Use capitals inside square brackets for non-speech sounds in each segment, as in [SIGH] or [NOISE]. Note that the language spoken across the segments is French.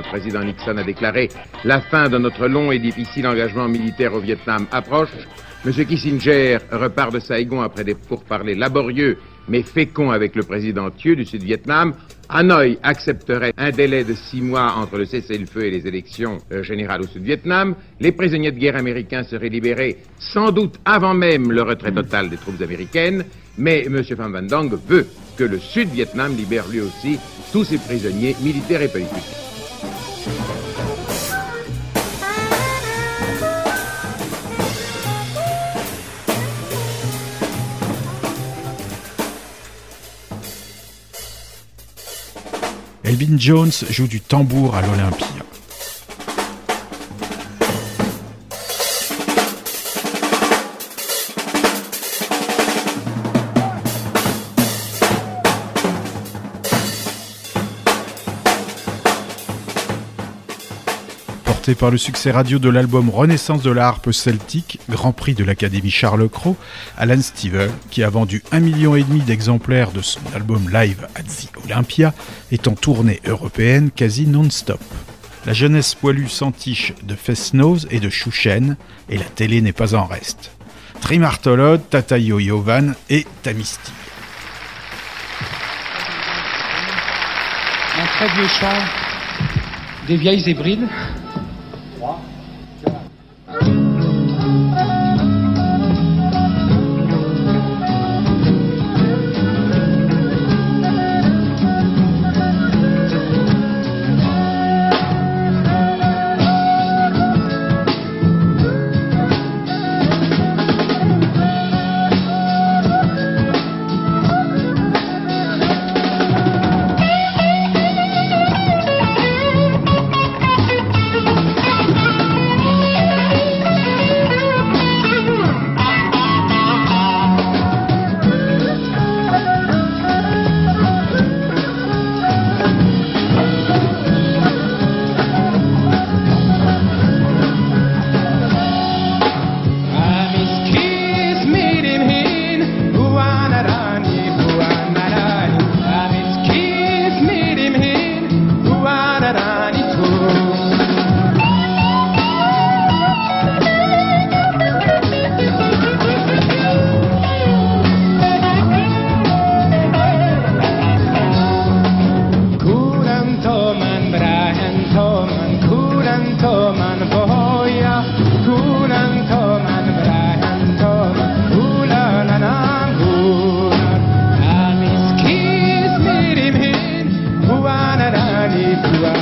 Le président Nixon a déclaré La fin de notre long et difficile engagement militaire au Vietnam approche. M. Kissinger repart de Saigon après des pourparlers laborieux mais féconds avec le président Thieu du Sud-Vietnam. Hanoï accepterait un délai de six mois entre le cessez-le-feu et les élections euh, générales au Sud-Vietnam. Les prisonniers de guerre américains seraient libérés sans doute avant même le retrait total des troupes américaines. Mais M. Van Van Dong veut que le Sud-Vietnam libère lui aussi tous ses prisonniers militaires et politiques. Elvin Jones joue du tambour à l'Olympia. Par le succès radio de l'album Renaissance de la harpe celtique, Grand Prix de l'Académie Charles Cros, Alan Stivell, qui a vendu un million et demi d'exemplaires de son album live at the Olympia, est en tournée européenne quasi non-stop. La jeunesse poilue s'entiche de Fesnose et de Chouchen, et la télé n'est pas en reste. Trimartolod, Tatayo Yovan et Tamisti. Un très vieux des vieilles hybrides. you.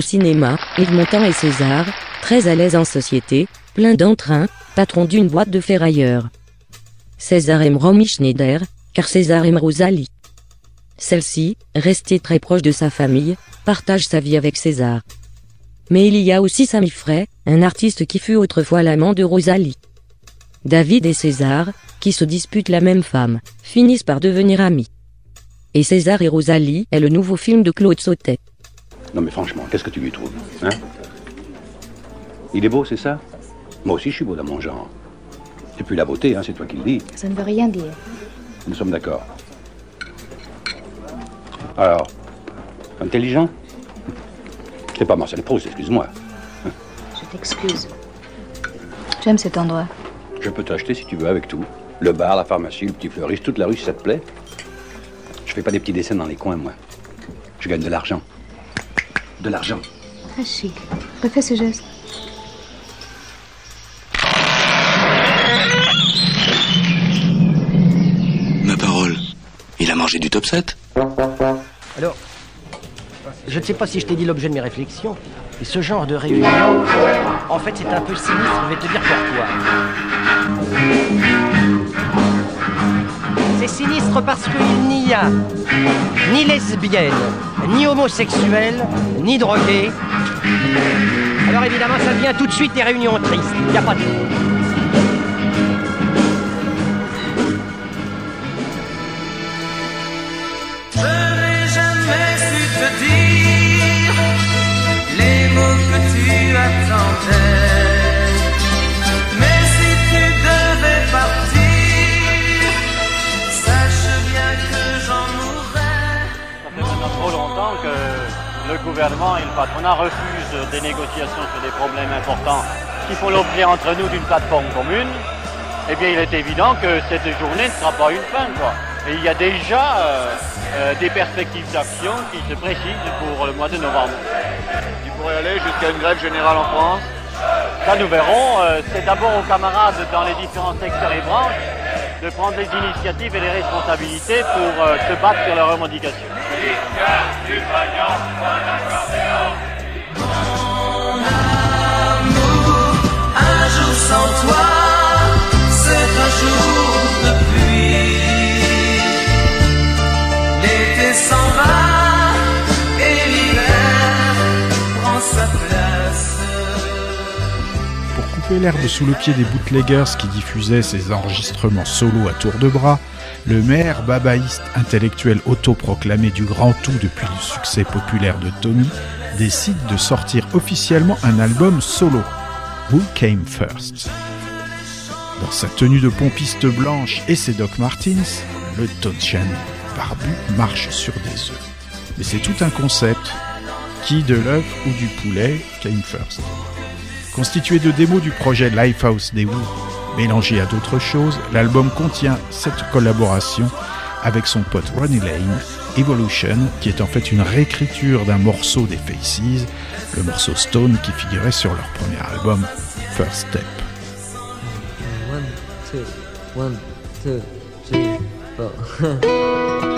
Au cinéma, Yves et César, très à l'aise en société, plein d'entrain, patron d'une boîte de ferrailleurs. César aime Romy Schneider, car César aime Rosalie. Celle-ci, restée très proche de sa famille, partage sa vie avec César. Mais il y a aussi Samy Frey, un artiste qui fut autrefois l'amant de Rosalie. David et César, qui se disputent la même femme, finissent par devenir amis. Et César et Rosalie est le nouveau film de Claude Sautet. Non mais franchement, qu'est-ce que tu lui trouves Hein? Il est beau, c'est ça? Moi aussi je suis beau dans mon genre. C'est plus la beauté, hein, c'est toi qui le dis. Ça ne veut rien dire. Nous sommes d'accord. Alors, intelligent? C'est pas Marcel Proust, excuse-moi. Je t'excuse. J'aime cet endroit? Je peux t'acheter si tu veux avec tout. Le bar, la pharmacie, le petit fleuriste, toute la rue si ça te plaît. Je fais pas des petits dessins dans les coins, moi. Je gagne de l'argent. De l'argent. Très chic. Refais ce geste. Ma parole, il a mangé du top 7 Alors, je ne sais pas si je t'ai dit l'objet de mes réflexions, mais ce genre de réunion, en fait, c'est un peu sinistre, je vais te dire pourquoi. C'est sinistre parce qu'il n'y a ni lesbienne, ni homosexuelle, ni droguée. Alors évidemment, ça devient tout de suite des réunions tristes. Il n'y a pas de... le gouvernement et le patronat refusent des négociations sur des problèmes importants qui font l'objet entre nous d'une plateforme commune. Eh bien, il est évident que cette journée ne sera pas une fin, quoi. Et il y a déjà euh, euh, des perspectives d'action qui se précisent pour le mois de novembre. Il pourrait aller jusqu'à une grève générale en France Ça, nous verrons. Euh, C'est d'abord aux camarades dans les différents secteurs et branches de prendre les initiatives et les responsabilités pour se battre sur leurs revendications. Un jour sans toi, c'est un jour de pluie. L'été s'en va et l'hiver prend sa place. Pour couper l'herbe sous le pied des bootleggers qui diffusaient ses enregistrements solo à tour de bras, le maire babaïste intellectuel autoproclamé du grand tout depuis le succès populaire de Tommy décide de sortir officiellement un album solo, Who Came First? Dans sa tenue de pompiste blanche et ses Doc Martens, le Tonchan barbu marche sur des œufs. Mais c'est tout un concept. Qui de l'œuf ou du poulet came first? Constitué de démos du projet Lifehouse des Who, mélangé à d'autres choses, l'album contient cette collaboration avec son pote Ronnie Lane, Evolution, qui est en fait une réécriture d'un morceau des Faces, le morceau Stone qui figurait sur leur premier album, First Step. [LAUGHS]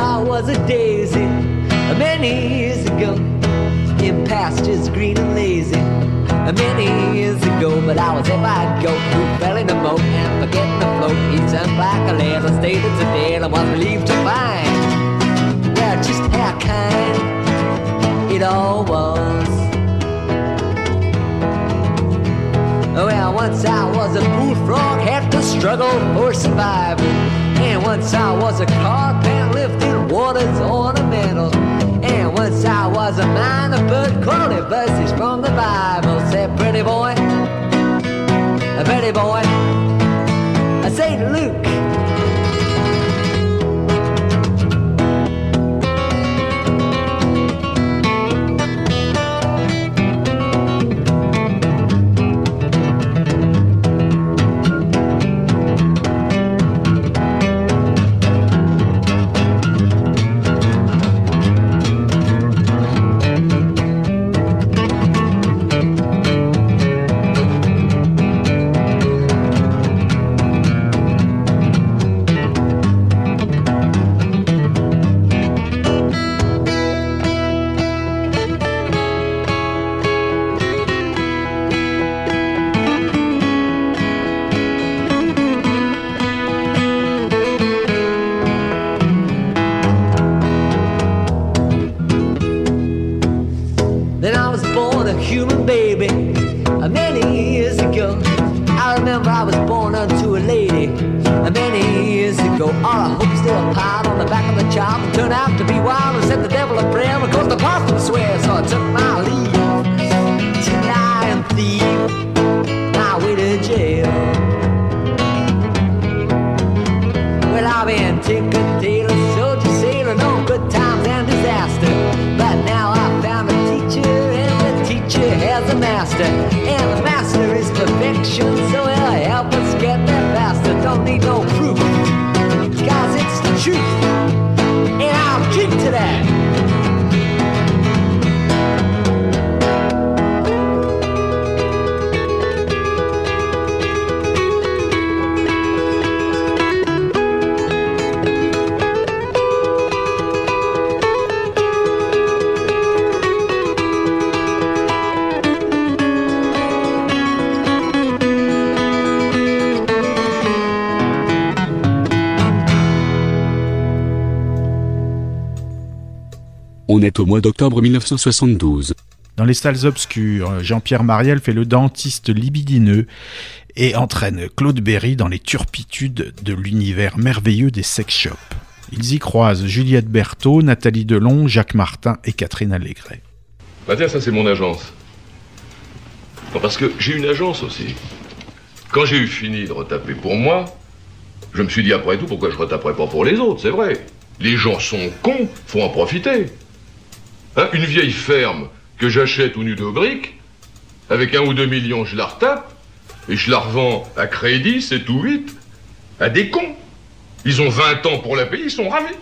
I was a daisy many years ago in pastures green and lazy. Many years ago, but I was if I'd go who fell in a moat and forgetting to float. He turned back a letter, stated today, and I was relieved to find well, just how kind it all was. Well, once I was a bullfrog, had to struggle for survival. And once I was a carpet lifted waters ornamental. And once I was a of bird quality verses from the Bible. Said, pretty boy, a pretty boy, I say Luke. Years. All I hope still a pile on the back of the child turned out to be wild On est au mois d'octobre 1972. Dans les salles obscures, Jean-Pierre Mariel fait le dentiste libidineux et entraîne Claude Berry dans les turpitudes de l'univers merveilleux des sex shops. Ils y croisent Juliette Berthaud, Nathalie Delon, Jacques Martin et Catherine Allégret. Bah tiens, ça c'est mon agence. Non, parce que j'ai une agence aussi. Quand j'ai eu fini de retaper pour moi, je me suis dit après tout pourquoi je retaperais pas pour les autres, c'est vrai. Les gens sont cons, faut en profiter. Hein, une vieille ferme que j'achète au nu de avec un ou deux millions, je la retape, et je la revends à crédit, c'est tout huit, à des cons. Ils ont 20 ans pour la payer, ils sont ravis.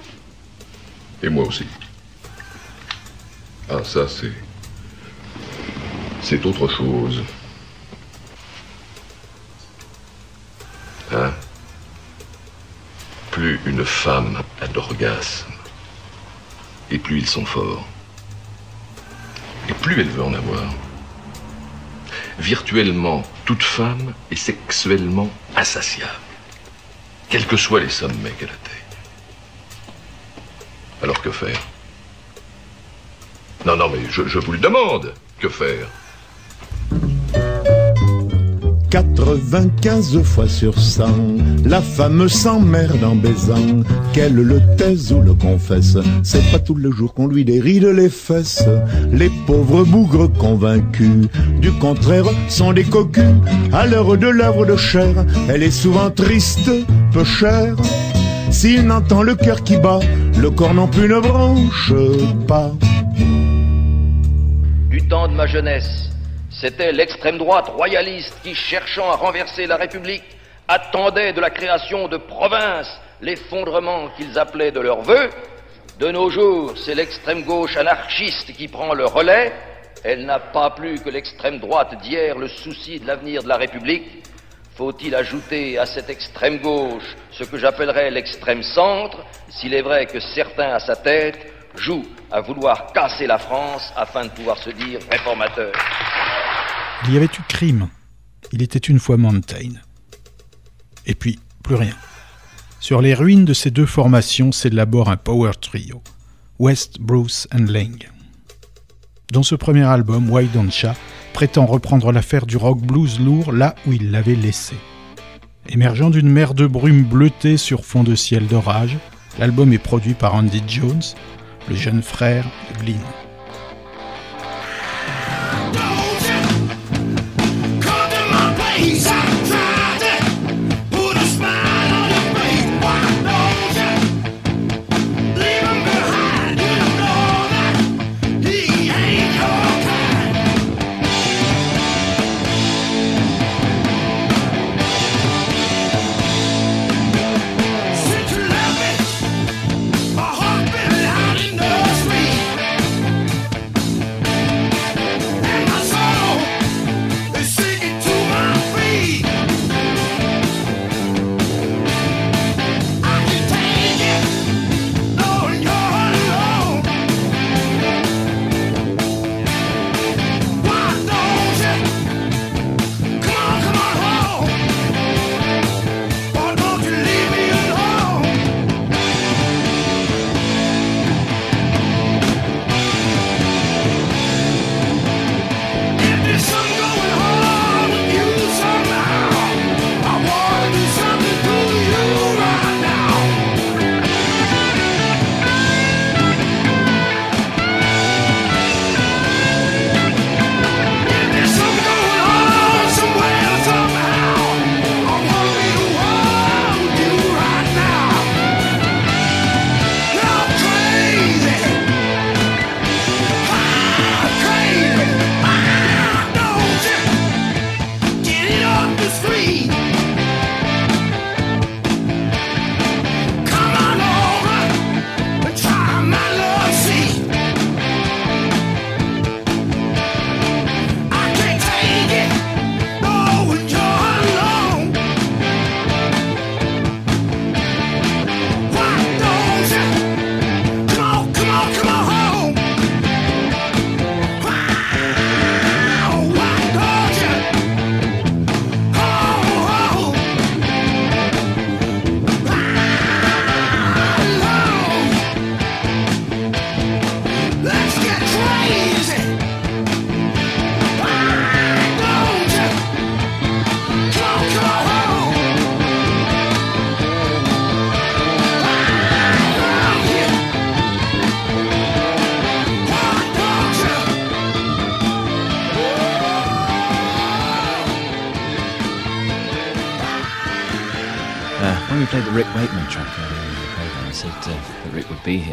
Et moi aussi. Ah, ça, c'est. C'est autre chose. Hein? Plus une femme a d'orgasme, et plus ils sont forts. Et plus elle veut en avoir. Virtuellement, toute femme est sexuellement insatiable, quels que soient les sommets qu'elle atteigne. Alors que faire? Non, non, mais je, je vous le demande. Que faire? 95 fois sur 100, la femme s'emmerde en baisant, qu'elle le taise ou le confesse. C'est pas tous les jours qu'on lui déride les fesses. Les pauvres bougres convaincus, du contraire, sont des cocus. À l'heure de l'œuvre de chair, elle est souvent triste, peu chère. S'il n'entend le cœur qui bat, le corps non plus ne branche pas. Du temps de ma jeunesse, c'était l'extrême droite royaliste qui, cherchant à renverser la République, attendait de la création de provinces l'effondrement qu'ils appelaient de leur vœu. De nos jours, c'est l'extrême gauche anarchiste qui prend le relais. Elle n'a pas plus que l'extrême droite d'hier le souci de l'avenir de la République. Faut-il ajouter à cette extrême gauche ce que j'appellerais l'extrême centre, s'il est vrai que certains à sa tête jouent à vouloir casser la France afin de pouvoir se dire réformateur? Il y avait eu crime. Il était une fois Mountain. Et puis, plus rien. Sur les ruines de ces deux formations s'élabore un power trio, West, Bruce and Lang. Dans ce premier album, Why Don't Cha prétend reprendre l'affaire du rock blues lourd là où il l'avait laissé. Émergeant d'une mer de brume bleutée sur fond de ciel d'orage, l'album est produit par Andy Jones, le jeune frère de Glyn.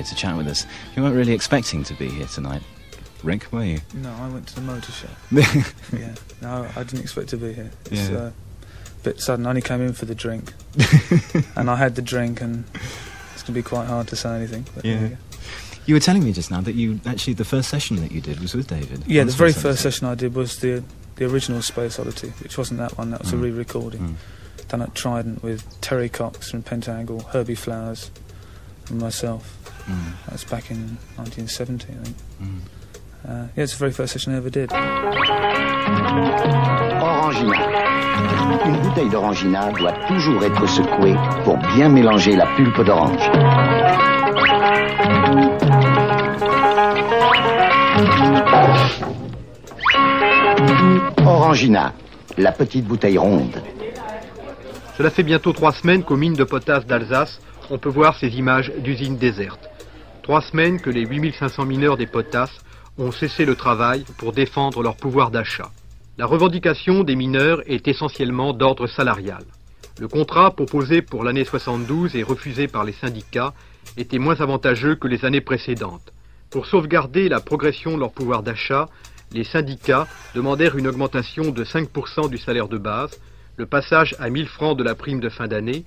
Here to chat with us. You weren't really expecting to be here tonight, Rick, were you? No, I went to the motor show. [LAUGHS] yeah, no, I didn't expect to be here. It's Yeah. uh, a bit sudden. I only came in for the drink, [LAUGHS] and I had the drink, and it's going to be quite hard to say anything. Yeah. You were telling me just now that you actually the first session that you did was with David. Yeah, the very first session I did was the the original Space Oddity, which wasn't that one. That was a Mm. re-recording done at Trident with Terry Cox from Pentangle, Herbie Flowers, and myself. Mm. That was back in 1970, I think. Mm. Uh, yeah, it's the very first session I ever did. Orangina. Une bouteille d'orangina doit toujours être secouée pour bien mélanger la pulpe d'orange. Orangina, la petite bouteille ronde. Cela fait bientôt trois semaines qu'aux mines de potasse d'Alsace, on peut voir ces images d'usines désertes. Trois semaines que les 8500 mineurs des potasses ont cessé le travail pour défendre leur pouvoir d'achat. La revendication des mineurs est essentiellement d'ordre salarial. Le contrat proposé pour l'année 72 et refusé par les syndicats était moins avantageux que les années précédentes. Pour sauvegarder la progression de leur pouvoir d'achat, les syndicats demandèrent une augmentation de 5% du salaire de base, le passage à 1000 francs de la prime de fin d'année,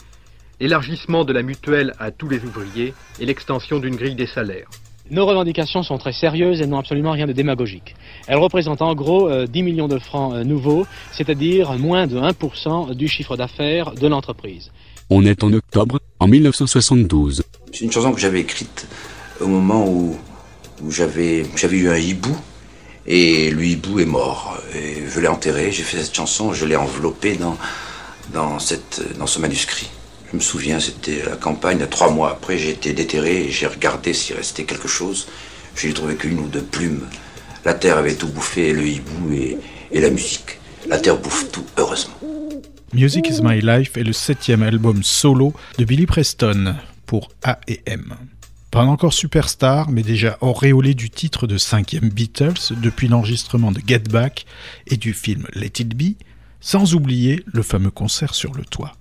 l'élargissement de la mutuelle à tous les ouvriers et l'extension d'une grille des salaires. Nos revendications sont très sérieuses et n'ont absolument rien de démagogique. Elles représentent en gros euh, 10 millions de francs euh, nouveaux, c'est-à-dire moins de 1% du chiffre d'affaires de l'entreprise. On est en octobre, en 1972. C'est une chanson que j'avais écrite au moment où, où j'avais j'avais eu un hibou et le hibou est mort. Et je l'ai enterré, j'ai fait cette chanson, je l'ai enveloppée dans, dans, cette, dans ce manuscrit. Je me souviens, c'était la campagne, trois mois après, j'ai été déterré et j'ai regardé s'il restait quelque chose. J'ai trouvé qu'une ou deux plumes. La terre avait tout bouffé, le hibou et, et la musique. La terre bouffe tout, heureusement. Music is My Life est le septième album solo de Billy Preston pour A&M. Pas encore superstar, mais déjà auréolé du titre de cinquième Beatles depuis l'enregistrement de Get Back et du film Let It Be, sans oublier le fameux concert sur le toit.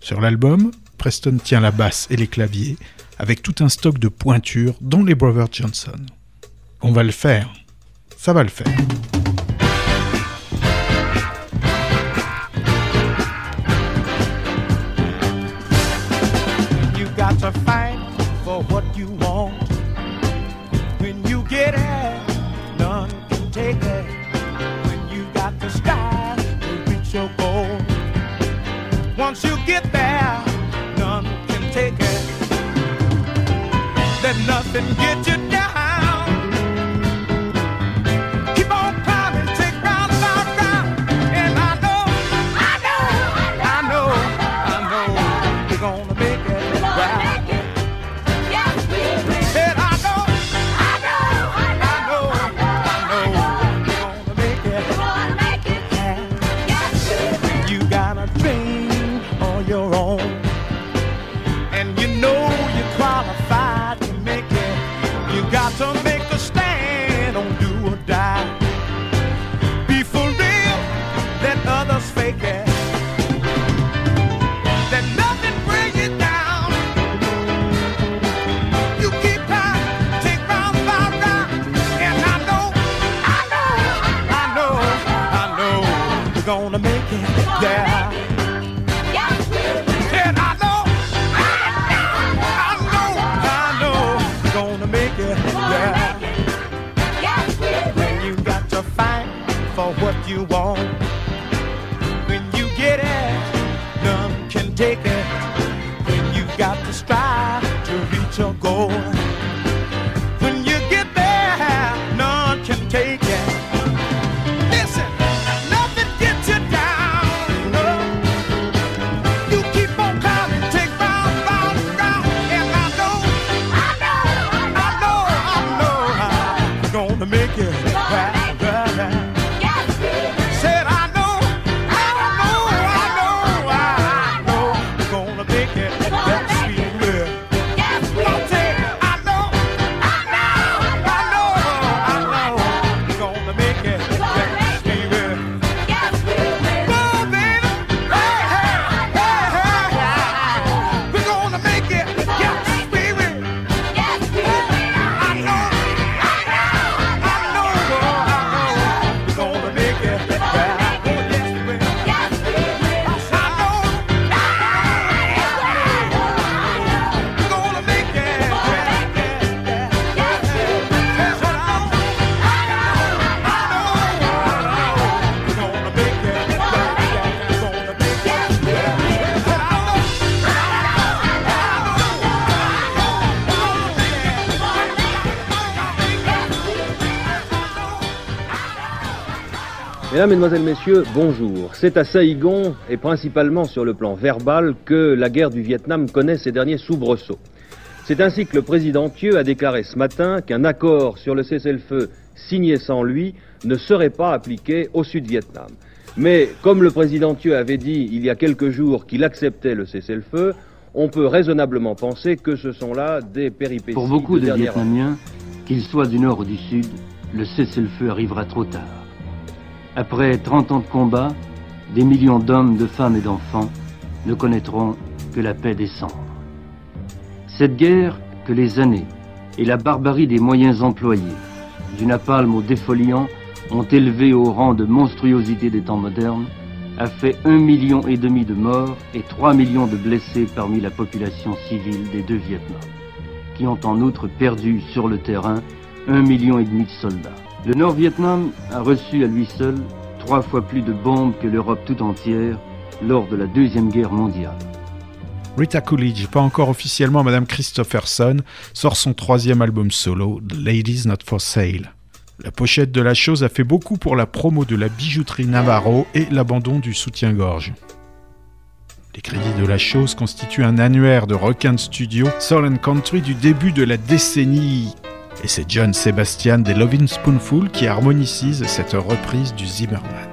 Sur l'album, Preston tient la basse et les claviers, avec tout un stock de pointures, dont les Brothers Johnson. On va le faire. Ça va le faire. Once you get there, none can take it. Let nothing get you you want. Mesdames, Mesdemoiselles, Messieurs, bonjour. C'est à Saïgon, et principalement sur le plan verbal, que la guerre du Vietnam connaît ses derniers soubresauts. C'est ainsi que le président Thieu a déclaré ce matin qu'un accord sur le cessez-le-feu signé sans lui ne serait pas appliqué au Sud-Vietnam. Mais comme le président Thieu avait dit il y a quelques jours qu'il acceptait le cessez-le-feu, on peut raisonnablement penser que ce sont là des péripéties Pour beaucoup de de. Vietnamiens, qu'ils soient du nord ou du sud, le cessez-le-feu arrivera trop tard. Après 30 ans de combat, des millions d'hommes, de femmes et d'enfants ne connaîtront que la paix des cendres. Cette guerre que les années et la barbarie des moyens employés, du napalm au défoliant, ont élevé au rang de monstruosité des temps modernes, a fait un million et demi de morts et 3 millions de blessés parmi la population civile des deux Vietnams, qui ont en outre perdu sur le terrain un million et demi de soldats. Le Nord-Vietnam a reçu à lui seul trois fois plus de bombes que l'Europe tout entière lors de la Deuxième Guerre mondiale. Rita Coolidge, pas encore officiellement Madame Christopherson, sort son troisième album solo, The Ladies Not For Sale. La pochette de la chose a fait beaucoup pour la promo de la bijouterie Navarro et l'abandon du soutien-gorge. Les crédits de la chose constituent un annuaire de de studio Soul and Country du début de la décennie. Et c'est John Sebastian des Lovin' Spoonful qui harmonicise cette reprise du Zimmerman.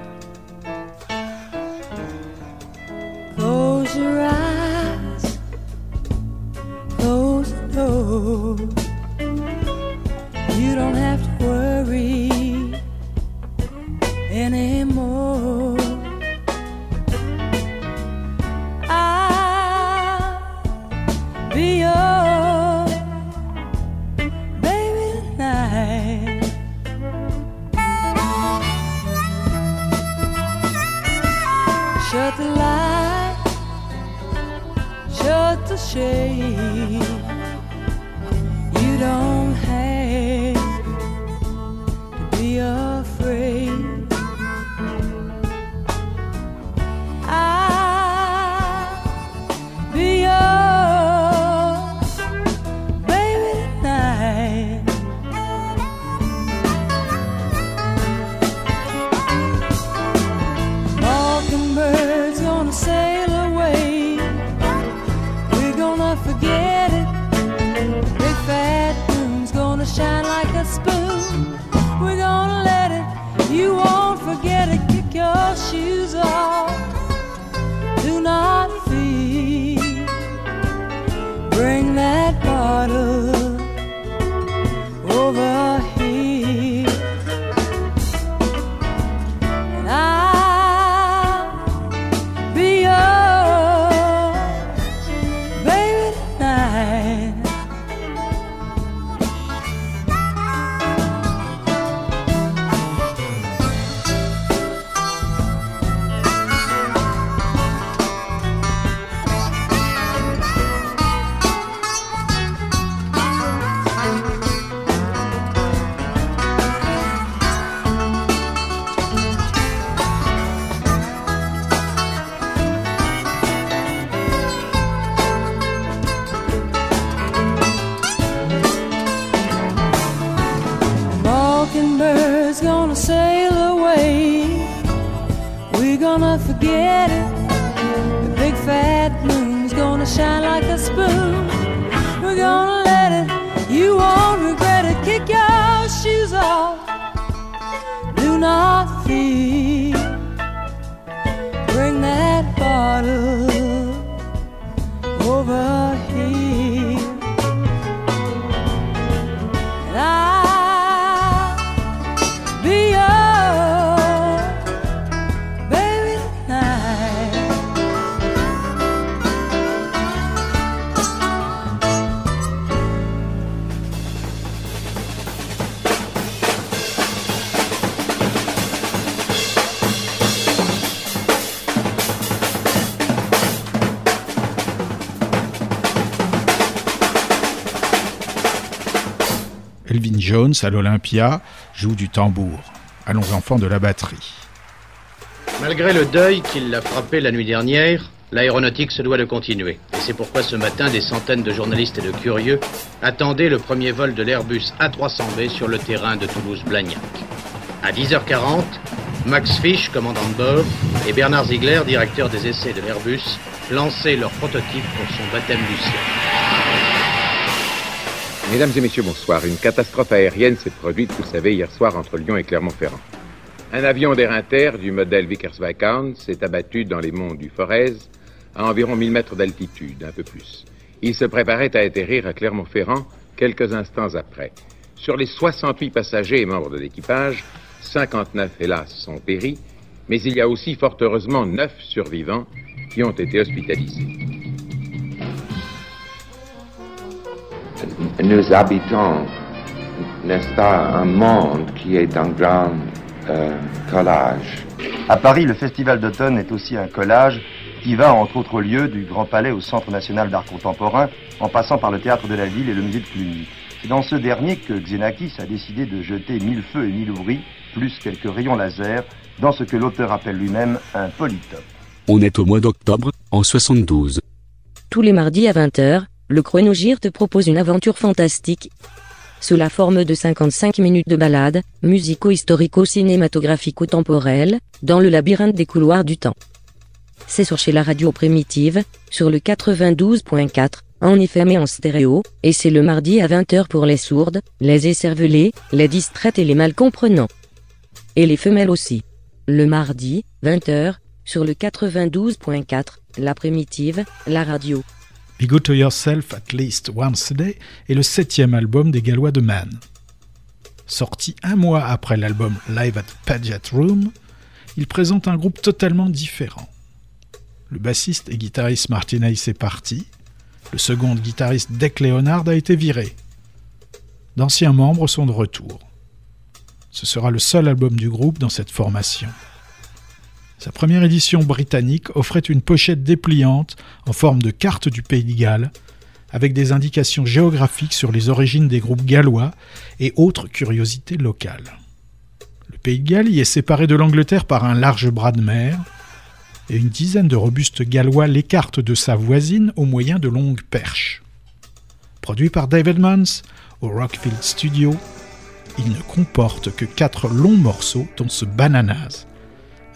À l'Olympia joue du tambour. Allons enfants de la batterie. Malgré le deuil qui l'a frappé la nuit dernière, l'aéronautique se doit de continuer. Et c'est pourquoi ce matin, des centaines de journalistes et de curieux attendaient le premier vol de l'Airbus A300B sur le terrain de Toulouse-Blagnac. À 10h40, Max Fisch, commandant de bord, et Bernard Ziegler, directeur des essais de l'Airbus, lançaient leur prototype pour son baptême du ciel. Mesdames et messieurs, bonsoir. Une catastrophe aérienne s'est produite, vous le savez, hier soir entre Lyon et Clermont-Ferrand. Un avion d'Air Inter du modèle Vickers Viscount s'est abattu dans les monts du Forez à environ 1000 mètres d'altitude, un peu plus. Il se préparait à atterrir à Clermont-Ferrand quelques instants après. Sur les 68 passagers et membres de l'équipage, 59 hélas sont péris, mais il y a aussi fort heureusement 9 survivants qui ont été hospitalisés. Nous habitons, n'est-ce pas, un monde qui est un grand euh, collage. À Paris, le festival d'automne est aussi un collage qui va, entre autres lieux, du Grand Palais au Centre national d'art contemporain, en passant par le théâtre de la ville et le musée de Cluny. C'est dans ce dernier que Xenakis a décidé de jeter mille feux et mille ouvris, plus quelques rayons laser, dans ce que l'auteur appelle lui-même un polytope. On est au mois d'octobre, en 72. Tous les mardis à 20h, le Chronogir te propose une aventure fantastique. Sous la forme de 55 minutes de balade, musico-historico-cinématographico-temporelle, dans le labyrinthe des couloirs du temps. C'est sur chez la radio primitive, sur le 92.4, en FM et en stéréo, et c'est le mardi à 20h pour les sourdes, les écervelées, les distraites et les mal comprenants. Et les femelles aussi. Le mardi, 20h, sur le 92.4, la primitive, la radio. Be Good to Yourself at Least Once a Day est le septième album des Gallois de Man. Sorti un mois après l'album Live at Paget Room, il présente un groupe totalement différent. Le bassiste et guitariste Martin Hayes est parti, le second guitariste Deck Leonard a été viré. D'anciens membres sont de retour. Ce sera le seul album du groupe dans cette formation. Sa première édition britannique offrait une pochette dépliante en forme de carte du pays de Galles, avec des indications géographiques sur les origines des groupes gallois et autres curiosités locales. Le pays de Galles y est séparé de l'Angleterre par un large bras de mer, et une dizaine de robustes gallois l'écartent de sa voisine au moyen de longues perches. Produit par David Mans au Rockfield Studio, il ne comporte que quatre longs morceaux, dont ce Bananas,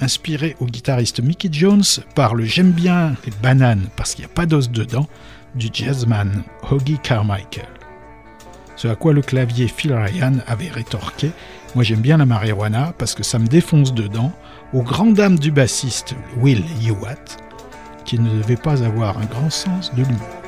inspiré au guitariste Mickey Jones par le J'aime bien les bananes parce qu'il n'y a pas d'os dedans du jazzman Hoggy Carmichael. Ce à quoi le clavier Phil Ryan avait rétorqué Moi j'aime bien la marijuana parce que ça me défonce dedans, aux grandes dames du bassiste Will Hewitt, qui ne devait pas avoir un grand sens de l'humour.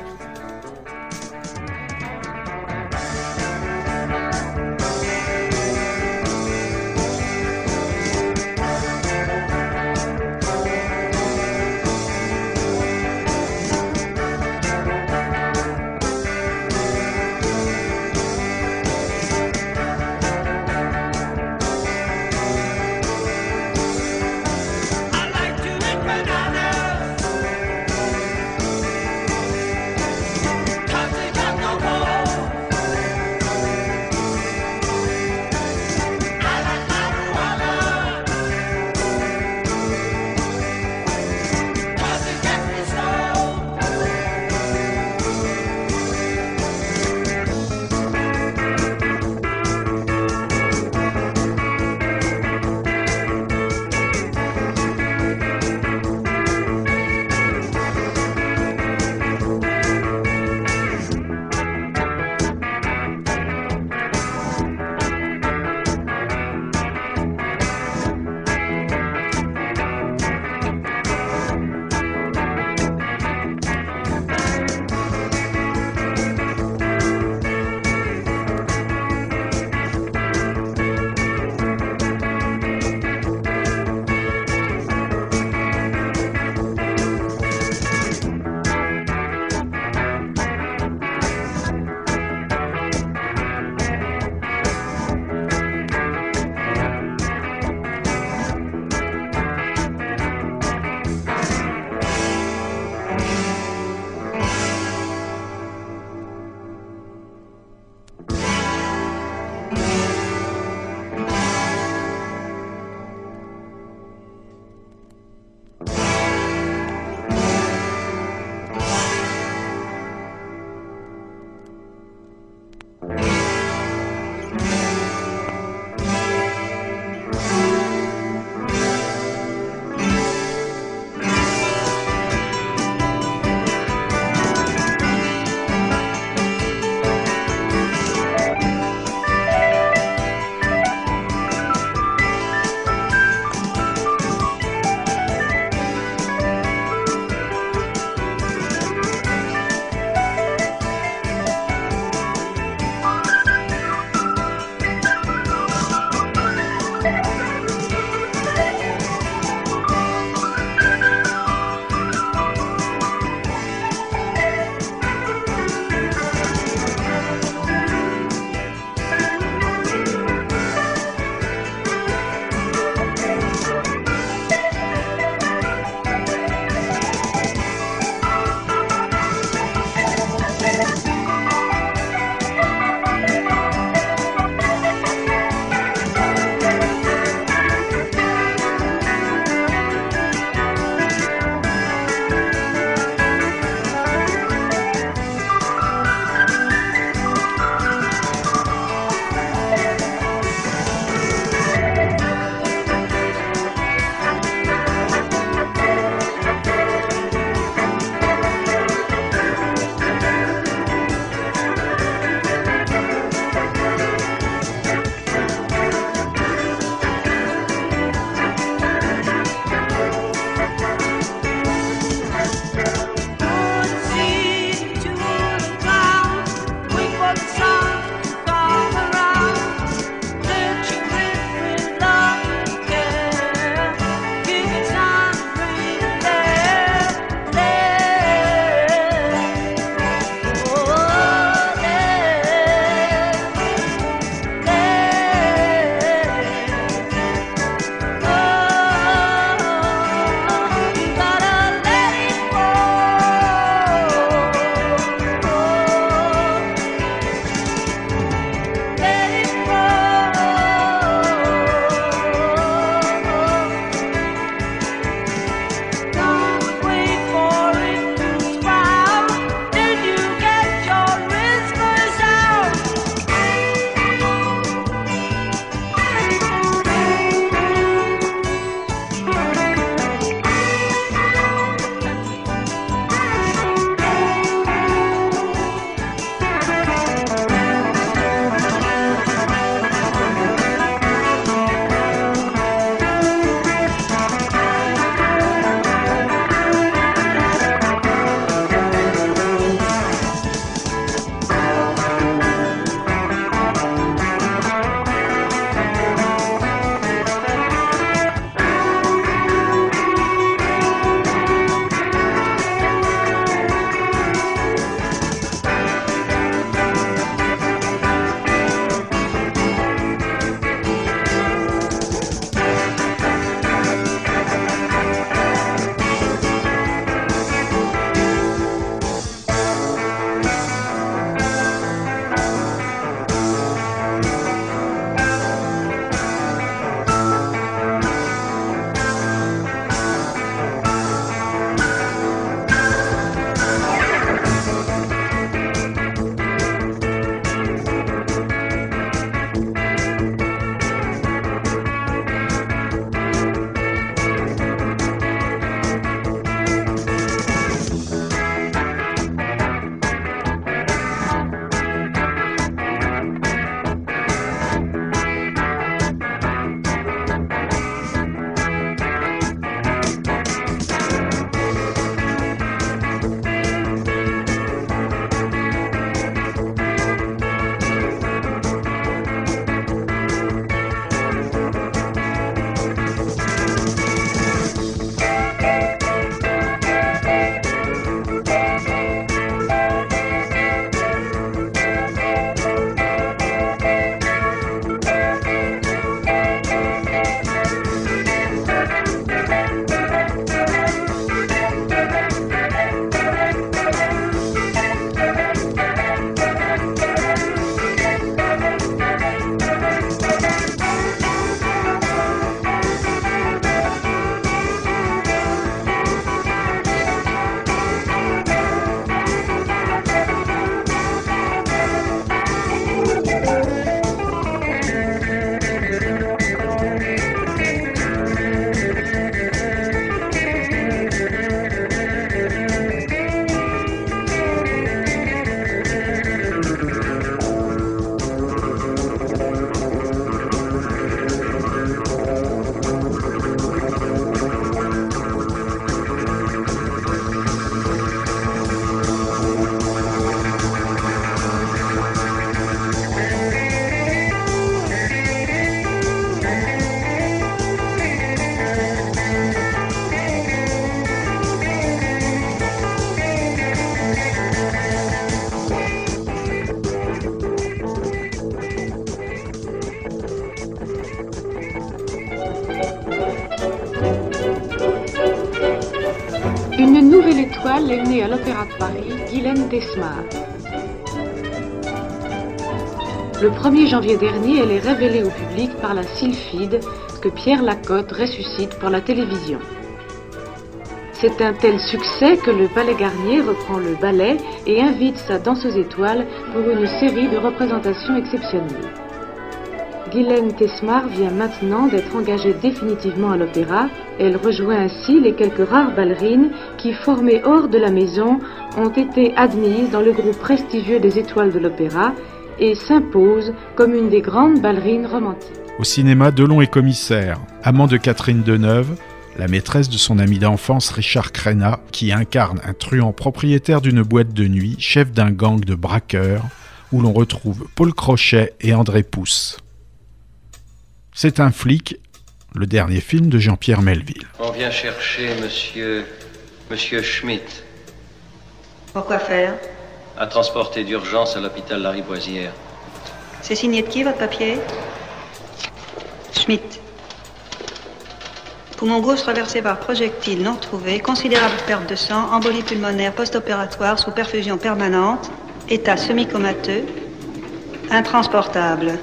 Le 1er janvier dernier, elle est révélée au public par la sylphide que Pierre Lacotte ressuscite pour la télévision. C'est un tel succès que le Ballet Garnier reprend le ballet et invite sa danseuse étoile pour une série de représentations exceptionnelles. Guylaine Tesmar vient maintenant d'être engagée définitivement à l'opéra. Elle rejoint ainsi les quelques rares ballerines qui, formées hors de la maison, ont été admises dans le groupe prestigieux des étoiles de l'opéra et s'imposent comme une des grandes ballerines romantiques. Au cinéma, Delon est commissaire, amant de Catherine Deneuve, la maîtresse de son ami d'enfance Richard Crenna, qui incarne un truand propriétaire d'une boîte de nuit, chef d'un gang de braqueurs, où l'on retrouve Paul Crochet et André Pousse. C'est un flic, le dernier film de Jean-Pierre Melville. On vient chercher monsieur. monsieur Schmidt. Pourquoi faire À transporter d'urgence à l'hôpital Lariboisière. C'est signé de qui votre papier Schmidt. Poumon gauche traversé par projectile non retrouvé, considérable perte de sang, embolie pulmonaire post-opératoire sous perfusion permanente, état semi-comateux, intransportable.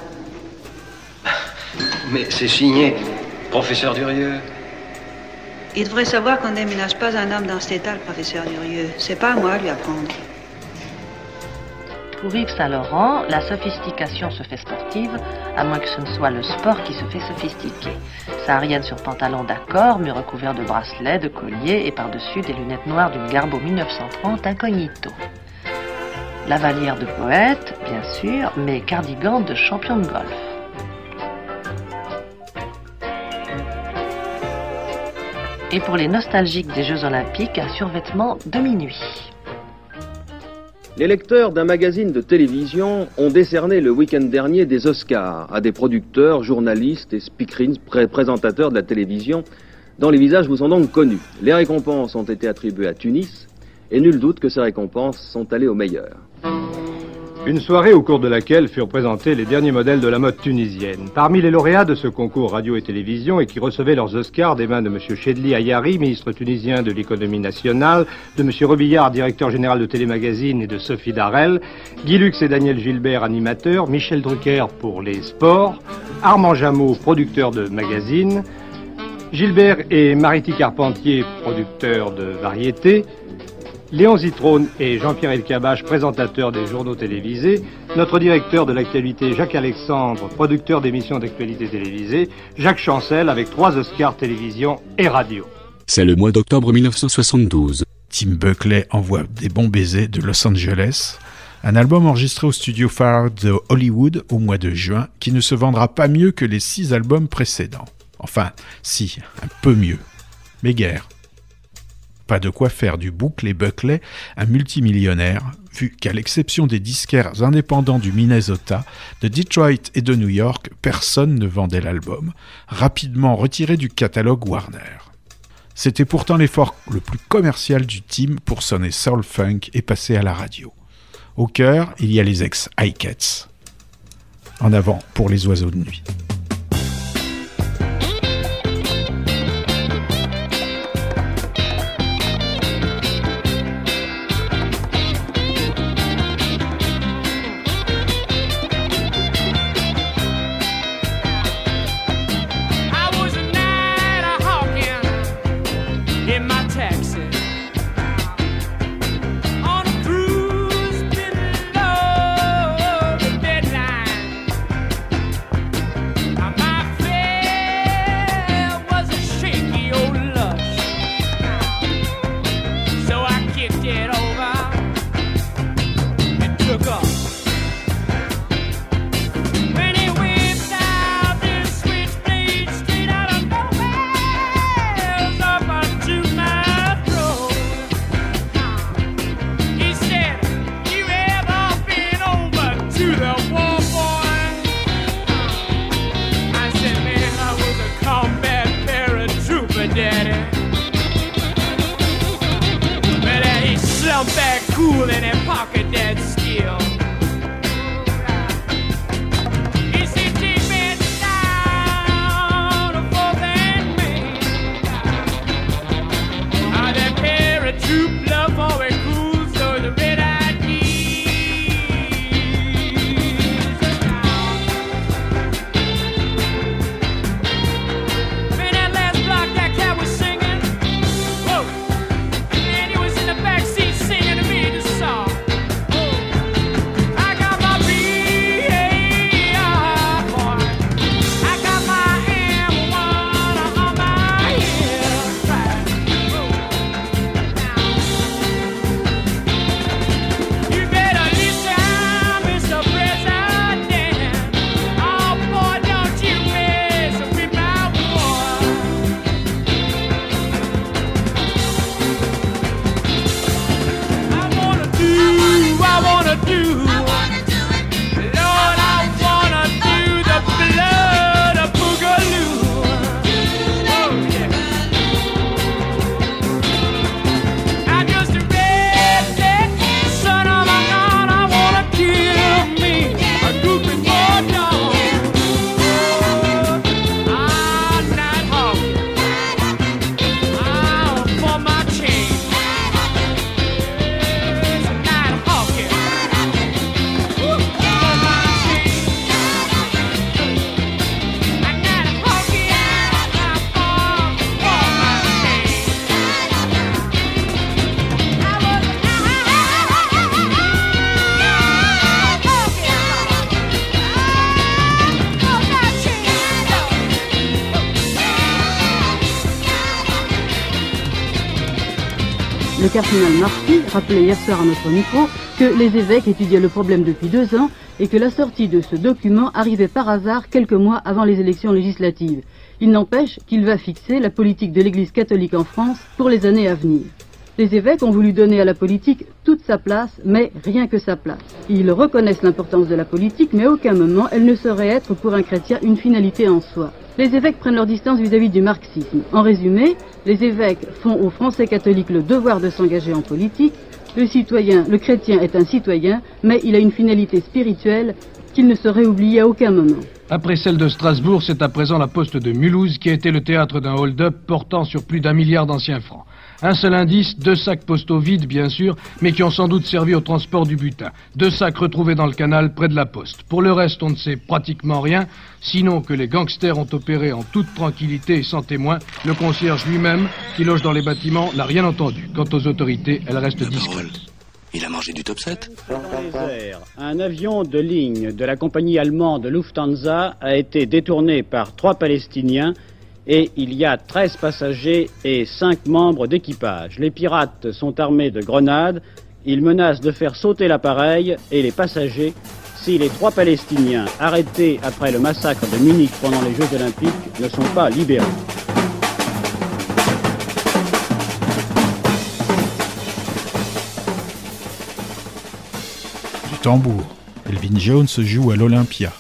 Mais c'est signé. Professeur Durieux. Il devrait savoir qu'on déménage pas un homme dans cet état, le professeur Durieux. C'est pas à moi à lui apprendre. Pour Yves Saint-Laurent, la sophistication se fait sportive, à moins que ce ne soit le sport qui se fait sophistiqué. Saharienne sur pantalon d'accord, mais recouvert de bracelets, de colliers et par-dessus des lunettes noires d'une Garbo 1930 incognito. Lavalière de poète, bien sûr, mais cardigan de champion de golf. Et pour les nostalgiques des Jeux Olympiques, un survêtement de minuit. Les lecteurs d'un magazine de télévision ont décerné le week-end dernier des Oscars à des producteurs, journalistes et speakerines, pré- présentateurs de la télévision, dont les visages vous sont donc connus. Les récompenses ont été attribuées à Tunis, et nul doute que ces récompenses sont allées aux meilleurs. Une soirée au cours de laquelle furent présentés les derniers modèles de la mode tunisienne. Parmi les lauréats de ce concours radio et télévision et qui recevaient leurs Oscars des mains de M. Chedli Ayari, ministre tunisien de l'économie nationale, de M. Robillard, directeur général de Télémagazine et de Sophie Darel, Guy Lux et Daniel Gilbert, animateurs, Michel Drucker pour les sports, Armand Jameau, producteur de magazines, Gilbert et Mariti Carpentier, producteurs de variétés, Léon Zitrone et Jean-Pierre Elkabach, présentateurs des journaux télévisés, notre directeur de l'actualité Jacques Alexandre, producteur d'émissions d'actualité télévisée, Jacques Chancel avec trois Oscars télévision et radio. C'est le mois d'octobre 1972. Tim Buckley envoie des bons baisers de Los Angeles, un album enregistré au studio Far de Hollywood au mois de juin qui ne se vendra pas mieux que les six albums précédents. Enfin, si, un peu mieux. Mais guère. Pas de quoi faire du boucle Buckley un multimillionnaire, vu qu'à l'exception des disquaires indépendants du Minnesota, de Detroit et de New York, personne ne vendait l'album, rapidement retiré du catalogue Warner. C'était pourtant l'effort le plus commercial du team pour sonner soul funk et passer à la radio. Au cœur, il y a les ex-Icats. En avant pour les oiseaux de nuit. cool in their pocket. There. Le cardinal Marty rappelait hier soir à notre micro que les évêques étudiaient le problème depuis deux ans et que la sortie de ce document arrivait par hasard quelques mois avant les élections législatives. Il n'empêche qu'il va fixer la politique de l'Église catholique en France pour les années à venir. Les évêques ont voulu donner à la politique toute sa place, mais rien que sa place. Ils reconnaissent l'importance de la politique, mais à aucun moment elle ne saurait être pour un chrétien une finalité en soi. Les évêques prennent leur distance vis-à-vis du marxisme. En résumé, les évêques font aux Français catholiques le devoir de s'engager en politique. Le citoyen, le chrétien est un citoyen, mais il a une finalité spirituelle qu'il ne saurait oublier à aucun moment. Après celle de Strasbourg, c'est à présent la poste de Mulhouse qui a été le théâtre d'un hold-up portant sur plus d'un milliard d'anciens francs. Un seul indice, deux sacs postaux vides, bien sûr, mais qui ont sans doute servi au transport du butin. Deux sacs retrouvés dans le canal près de la poste. Pour le reste, on ne sait pratiquement rien, sinon que les gangsters ont opéré en toute tranquillité et sans témoin. Le concierge lui-même, qui loge dans les bâtiments, n'a rien entendu. Quant aux autorités, elles restent discrètes. Il a mangé du top 7 Dans les airs, un avion de ligne de la compagnie allemande Lufthansa a été détourné par trois Palestiniens et il y a 13 passagers et 5 membres d'équipage. Les pirates sont armés de grenades, ils menacent de faire sauter l'appareil et les passagers si les trois Palestiniens arrêtés après le massacre de Munich pendant les Jeux olympiques ne sont pas libérés. Du tambour. Elvin Jones joue à l'Olympia.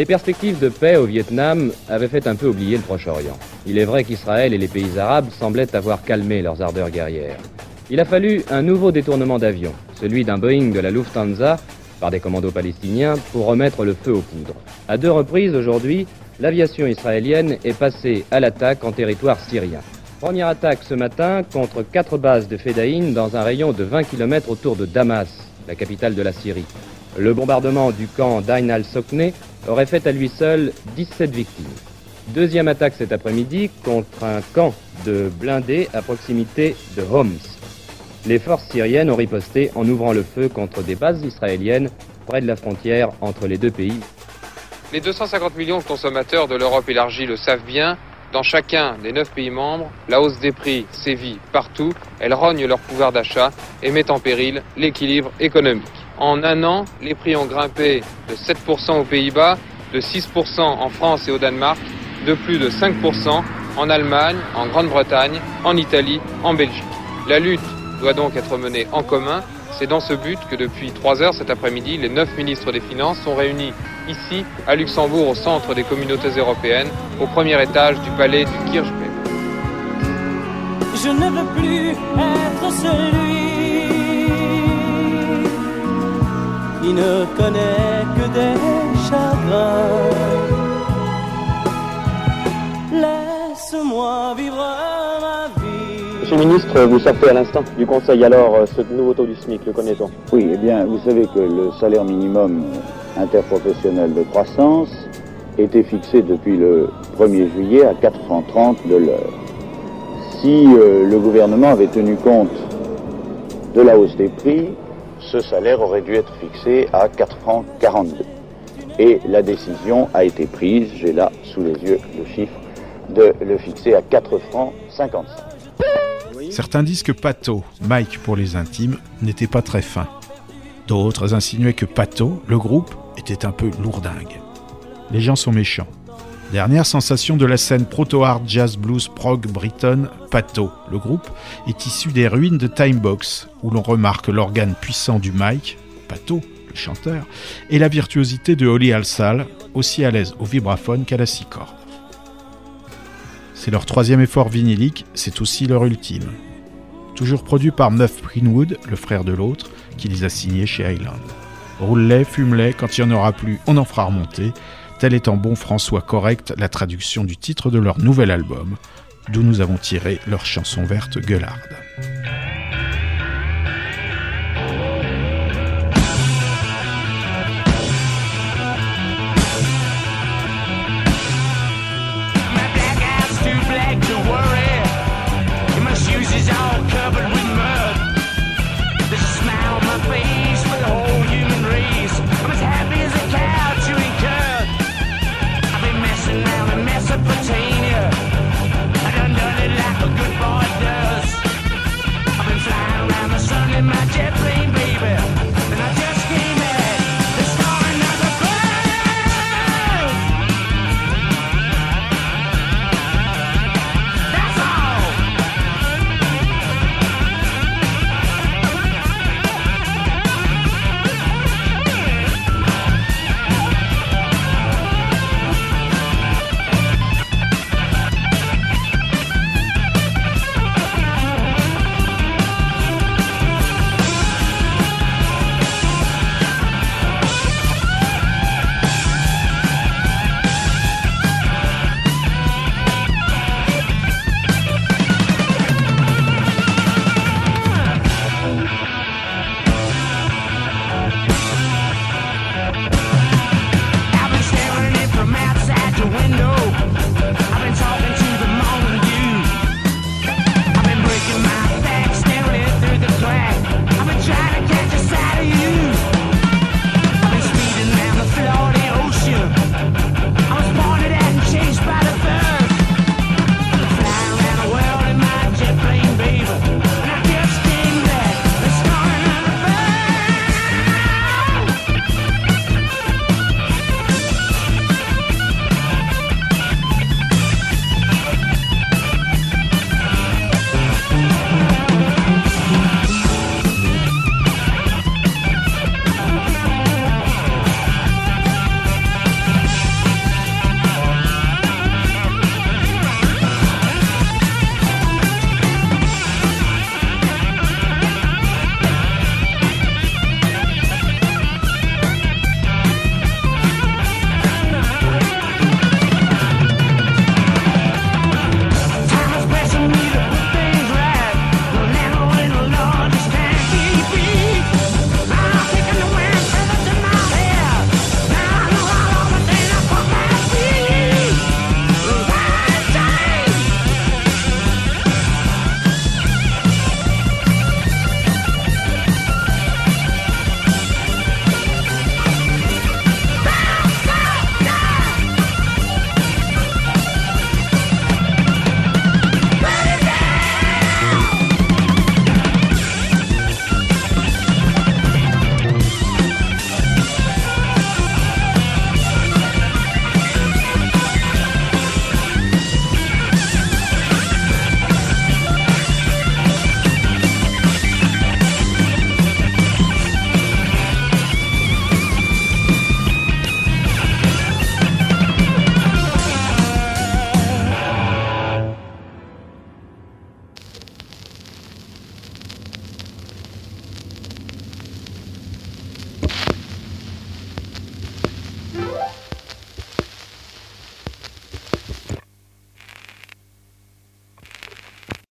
Les perspectives de paix au Vietnam avaient fait un peu oublier le Proche-Orient. Il est vrai qu'Israël et les pays arabes semblaient avoir calmé leurs ardeurs guerrières. Il a fallu un nouveau détournement d'avion, celui d'un Boeing de la Lufthansa par des commandos palestiniens pour remettre le feu aux poudres. À deux reprises aujourd'hui, l'aviation israélienne est passée à l'attaque en territoire syrien. Première attaque ce matin contre quatre bases de Fedaïn dans un rayon de 20 km autour de Damas, la capitale de la Syrie. Le bombardement du camp d'Ain al-Sokne aurait fait à lui seul 17 victimes. Deuxième attaque cet après-midi contre un camp de blindés à proximité de Homs. Les forces syriennes ont riposté en ouvrant le feu contre des bases israéliennes près de la frontière entre les deux pays. Les 250 millions de consommateurs de l'Europe élargie le savent bien. Dans chacun des neuf pays membres, la hausse des prix sévit partout. Elle rogne leur pouvoir d'achat et met en péril l'équilibre économique. En un an, les prix ont grimpé de 7% aux Pays-Bas, de 6% en France et au Danemark, de plus de 5% en Allemagne, en Grande-Bretagne, en Italie, en Belgique. La lutte doit donc être menée en commun. C'est dans ce but que depuis 3 heures cet après-midi, les neuf ministres des Finances sont réunis ici, à Luxembourg, au centre des communautés européennes, au premier étage du palais du Kirchberg. Qui ne connaît que des chagrins. Laisse-moi vivre ma vie. Monsieur le ministre, vous sortez à l'instant du Conseil, alors euh, ce nouveau taux du SMIC, le connaît-on? Oui, eh bien, vous savez que le salaire minimum interprofessionnel de croissance était fixé depuis le 1er juillet à 4 francs 30 de l'heure. Si euh, le gouvernement avait tenu compte de la hausse des prix, ce salaire aurait dû être fixé à 4 francs 42. Et la décision a été prise, j'ai là sous les yeux le chiffre, de le fixer à 4 francs 55. Certains disent que Pato, Mike pour les intimes, n'était pas très fin. D'autres insinuaient que Pato, le groupe, était un peu lourdingue. Les gens sont méchants. Dernière sensation de la scène proto-hard jazz blues prog briton, Pato, le groupe, est issu des ruines de Timebox, où l'on remarque l'organe puissant du Mike, Pato, le chanteur, et la virtuosité de Holly Alsal, aussi à l'aise au vibraphone qu'à la six. C'est leur troisième effort vinylique, c'est aussi leur ultime. Toujours produit par Muff Greenwood, le frère de l'autre, qui les a signés chez Highland. Roule-les, fume-les, quand il n'y en aura plus, on en fera remonter. Tel est en bon François correct la traduction du titre de leur nouvel album, d'où nous avons tiré leur chanson verte gueularde.